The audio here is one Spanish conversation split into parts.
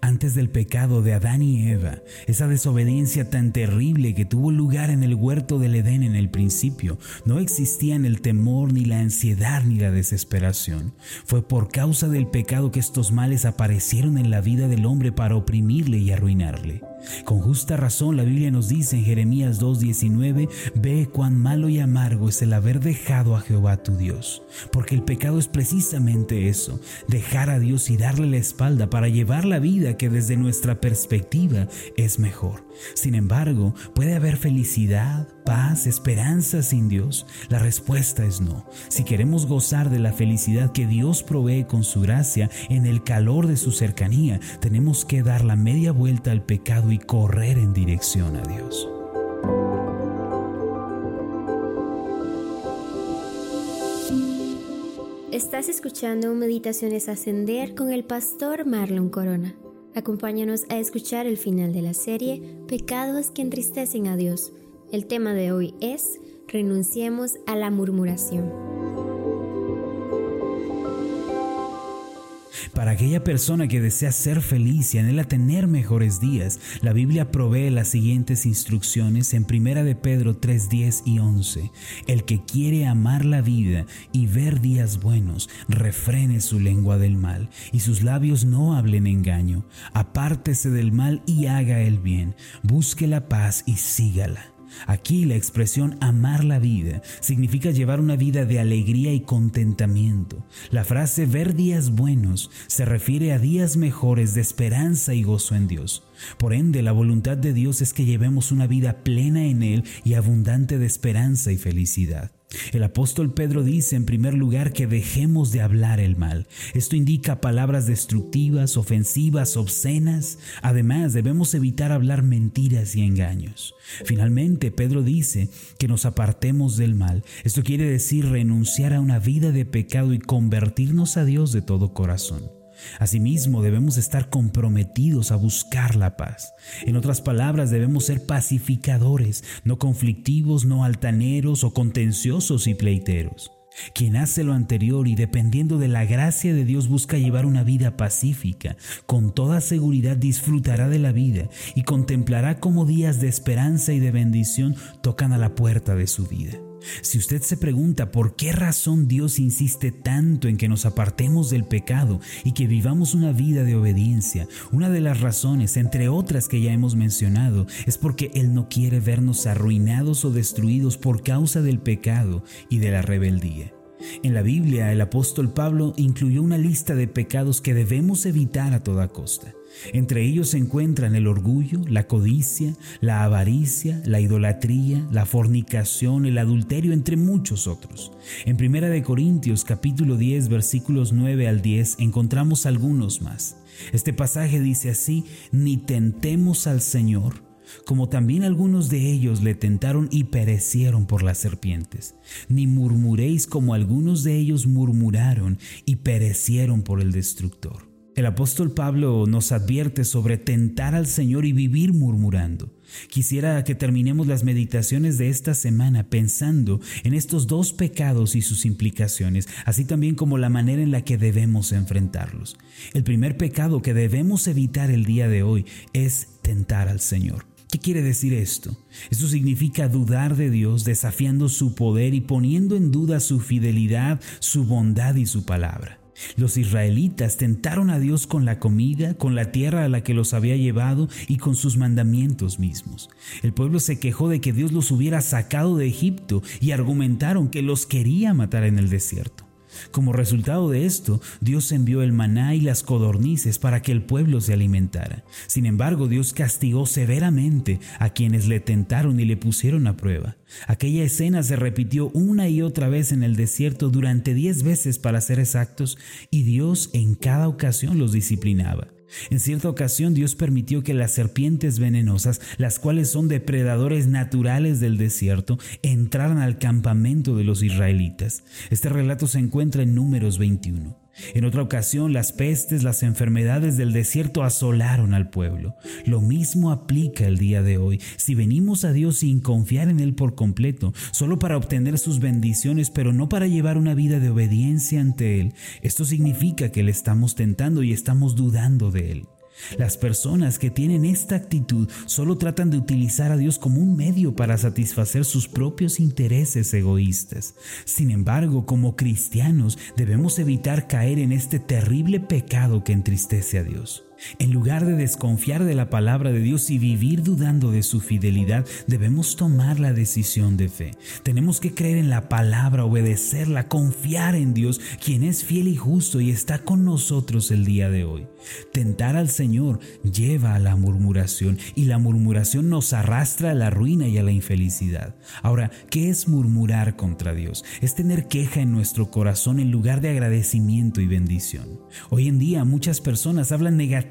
Antes del pecado de Adán y Eva, esa desobediencia tan terrible que tuvo lugar en el huerto del Edén en el principio, no existían el temor, ni la ansiedad, ni la desesperación. Fue por causa del pecado que estos males aparecieron en la vida del hombre para oprimirle y arruinarle. Con justa razón la Biblia nos dice en Jeremías 2.19, ve cuán malo y amargo es el haber dejado a Jehová tu Dios, porque el pecado es precisamente eso, dejar a Dios y darle la espalda para llevar la vida que desde nuestra perspectiva es mejor. Sin embargo, ¿puede haber felicidad, paz, esperanza sin Dios? La respuesta es no. Si queremos gozar de la felicidad que Dios provee con su gracia en el calor de su cercanía, tenemos que dar la media vuelta al pecado y correr en dirección a Dios. Estás escuchando Meditaciones Ascender con el pastor Marlon Corona. Acompáñanos a escuchar el final de la serie Pecados que entristecen a Dios. El tema de hoy es Renunciemos a la murmuración. Para aquella persona que desea ser feliz y anhela tener mejores días, la Biblia provee las siguientes instrucciones en 1 de Pedro 3, 10 y 11. El que quiere amar la vida y ver días buenos, refrene su lengua del mal y sus labios no hablen engaño. Apártese del mal y haga el bien. Busque la paz y sígala. Aquí la expresión amar la vida significa llevar una vida de alegría y contentamiento. La frase ver días buenos se refiere a días mejores de esperanza y gozo en Dios. Por ende, la voluntad de Dios es que llevemos una vida plena en Él y abundante de esperanza y felicidad. El apóstol Pedro dice en primer lugar que dejemos de hablar el mal. Esto indica palabras destructivas, ofensivas, obscenas. Además, debemos evitar hablar mentiras y engaños. Finalmente, Pedro dice que nos apartemos del mal. Esto quiere decir renunciar a una vida de pecado y convertirnos a Dios de todo corazón. Asimismo, debemos estar comprometidos a buscar la paz. En otras palabras, debemos ser pacificadores, no conflictivos, no altaneros o contenciosos y pleiteros. Quien hace lo anterior y dependiendo de la gracia de Dios busca llevar una vida pacífica, con toda seguridad disfrutará de la vida y contemplará cómo días de esperanza y de bendición tocan a la puerta de su vida. Si usted se pregunta por qué razón Dios insiste tanto en que nos apartemos del pecado y que vivamos una vida de obediencia, una de las razones, entre otras que ya hemos mencionado, es porque Él no quiere vernos arruinados o destruidos por causa del pecado y de la rebeldía. En la Biblia, el apóstol Pablo incluyó una lista de pecados que debemos evitar a toda costa. Entre ellos se encuentran el orgullo, la codicia, la avaricia, la idolatría, la fornicación, el adulterio, entre muchos otros. En 1 Corintios capítulo 10 versículos 9 al 10 encontramos algunos más. Este pasaje dice así, ni tentemos al Señor, como también algunos de ellos le tentaron y perecieron por las serpientes. Ni murmuréis como algunos de ellos murmuraron y perecieron por el destructor. El apóstol Pablo nos advierte sobre tentar al Señor y vivir murmurando. Quisiera que terminemos las meditaciones de esta semana pensando en estos dos pecados y sus implicaciones, así también como la manera en la que debemos enfrentarlos. El primer pecado que debemos evitar el día de hoy es tentar al Señor. ¿Qué quiere decir esto? Esto significa dudar de Dios, desafiando su poder y poniendo en duda su fidelidad, su bondad y su palabra. Los israelitas tentaron a Dios con la comida, con la tierra a la que los había llevado y con sus mandamientos mismos. El pueblo se quejó de que Dios los hubiera sacado de Egipto y argumentaron que los quería matar en el desierto. Como resultado de esto, Dios envió el maná y las codornices para que el pueblo se alimentara. Sin embargo, Dios castigó severamente a quienes le tentaron y le pusieron a prueba. Aquella escena se repitió una y otra vez en el desierto durante diez veces para ser exactos, y Dios en cada ocasión los disciplinaba. En cierta ocasión Dios permitió que las serpientes venenosas, las cuales son depredadores naturales del desierto, entraran al campamento de los israelitas. Este relato se encuentra en Números 21. En otra ocasión, las pestes, las enfermedades del desierto asolaron al pueblo. Lo mismo aplica el día de hoy. Si venimos a Dios sin confiar en Él por completo, solo para obtener sus bendiciones, pero no para llevar una vida de obediencia ante Él, esto significa que le estamos tentando y estamos dudando de Él. Las personas que tienen esta actitud solo tratan de utilizar a Dios como un medio para satisfacer sus propios intereses egoístas. Sin embargo, como cristianos debemos evitar caer en este terrible pecado que entristece a Dios. En lugar de desconfiar de la palabra de Dios y vivir dudando de su fidelidad, debemos tomar la decisión de fe. Tenemos que creer en la palabra, obedecerla, confiar en Dios, quien es fiel y justo y está con nosotros el día de hoy. Tentar al Señor lleva a la murmuración y la murmuración nos arrastra a la ruina y a la infelicidad. Ahora, ¿qué es murmurar contra Dios? Es tener queja en nuestro corazón en lugar de agradecimiento y bendición. Hoy en día muchas personas hablan negativamente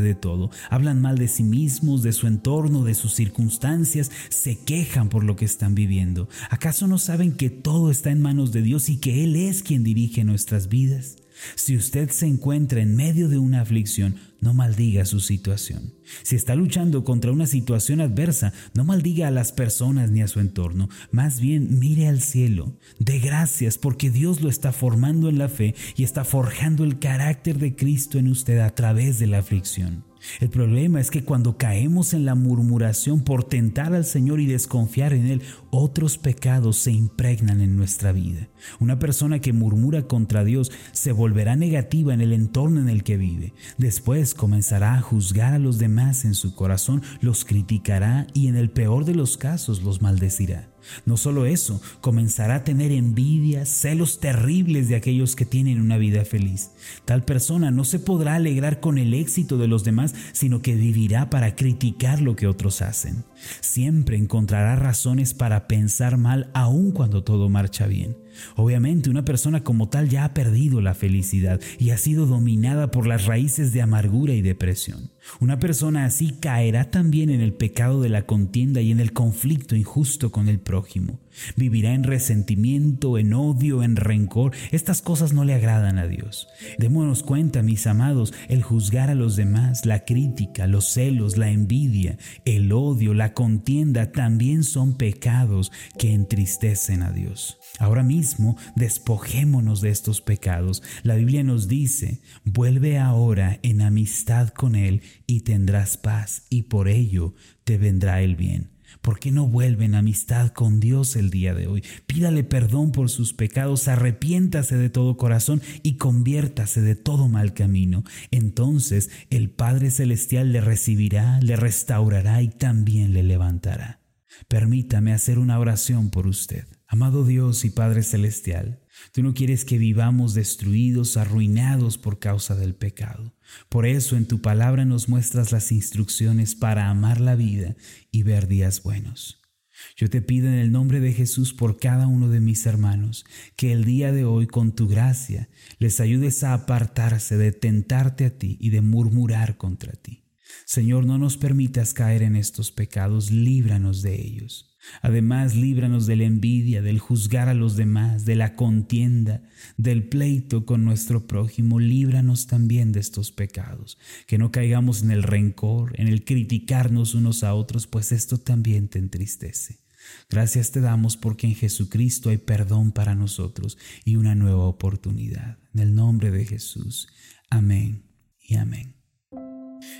de todo, hablan mal de sí mismos, de su entorno, de sus circunstancias, se quejan por lo que están viviendo. ¿Acaso no saben que todo está en manos de Dios y que Él es quien dirige nuestras vidas? Si usted se encuentra en medio de una aflicción, no maldiga su situación. Si está luchando contra una situación adversa, no maldiga a las personas ni a su entorno. Más bien mire al cielo. Dé gracias porque Dios lo está formando en la fe y está forjando el carácter de Cristo en usted a través de la aflicción. El problema es que cuando caemos en la murmuración por tentar al Señor y desconfiar en Él, otros pecados se impregnan en nuestra vida. Una persona que murmura contra Dios se volverá negativa en el entorno en el que vive. Después comenzará a juzgar a los demás en su corazón, los criticará y en el peor de los casos los maldecirá. No solo eso, comenzará a tener envidia, celos terribles de aquellos que tienen una vida feliz. Tal persona no se podrá alegrar con el éxito de los demás, sino que vivirá para criticar lo que otros hacen. Siempre encontrará razones para pensar mal aun cuando todo marcha bien. Obviamente una persona como tal ya ha perdido la felicidad y ha sido dominada por las raíces de amargura y depresión. Una persona así caerá también en el pecado de la contienda y en el conflicto injusto con el prójimo. Vivirá en resentimiento, en odio, en rencor. Estas cosas no le agradan a Dios. Démonos cuenta, mis amados, el juzgar a los demás, la crítica, los celos, la envidia, el odio, la contienda también son pecados que entristecen a Dios. Ahora mismo despojémonos de estos pecados. La Biblia nos dice, vuelve ahora en amistad con Él y tendrás paz y por ello te vendrá el bien. ¿Por qué no vuelve en amistad con Dios el día de hoy? Pídale perdón por sus pecados, arrepiéntase de todo corazón y conviértase de todo mal camino. Entonces el Padre Celestial le recibirá, le restaurará y también le levantará. Permítame hacer una oración por usted. Amado Dios y Padre Celestial, tú no quieres que vivamos destruidos, arruinados por causa del pecado. Por eso en tu palabra nos muestras las instrucciones para amar la vida y ver días buenos. Yo te pido en el nombre de Jesús por cada uno de mis hermanos, que el día de hoy con tu gracia les ayudes a apartarse de tentarte a ti y de murmurar contra ti. Señor, no nos permitas caer en estos pecados, líbranos de ellos. Además, líbranos de la envidia, del juzgar a los demás, de la contienda, del pleito con nuestro prójimo. Líbranos también de estos pecados, que no caigamos en el rencor, en el criticarnos unos a otros, pues esto también te entristece. Gracias te damos porque en Jesucristo hay perdón para nosotros y una nueva oportunidad. En el nombre de Jesús. Amén y amén.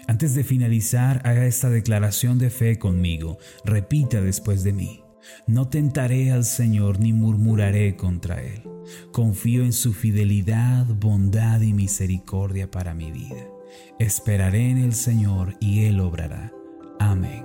Antes de finalizar, haga esta declaración de fe conmigo. Repita después de mí. No tentaré al Señor ni murmuraré contra Él. Confío en su fidelidad, bondad y misericordia para mi vida. Esperaré en el Señor y Él obrará. Amén.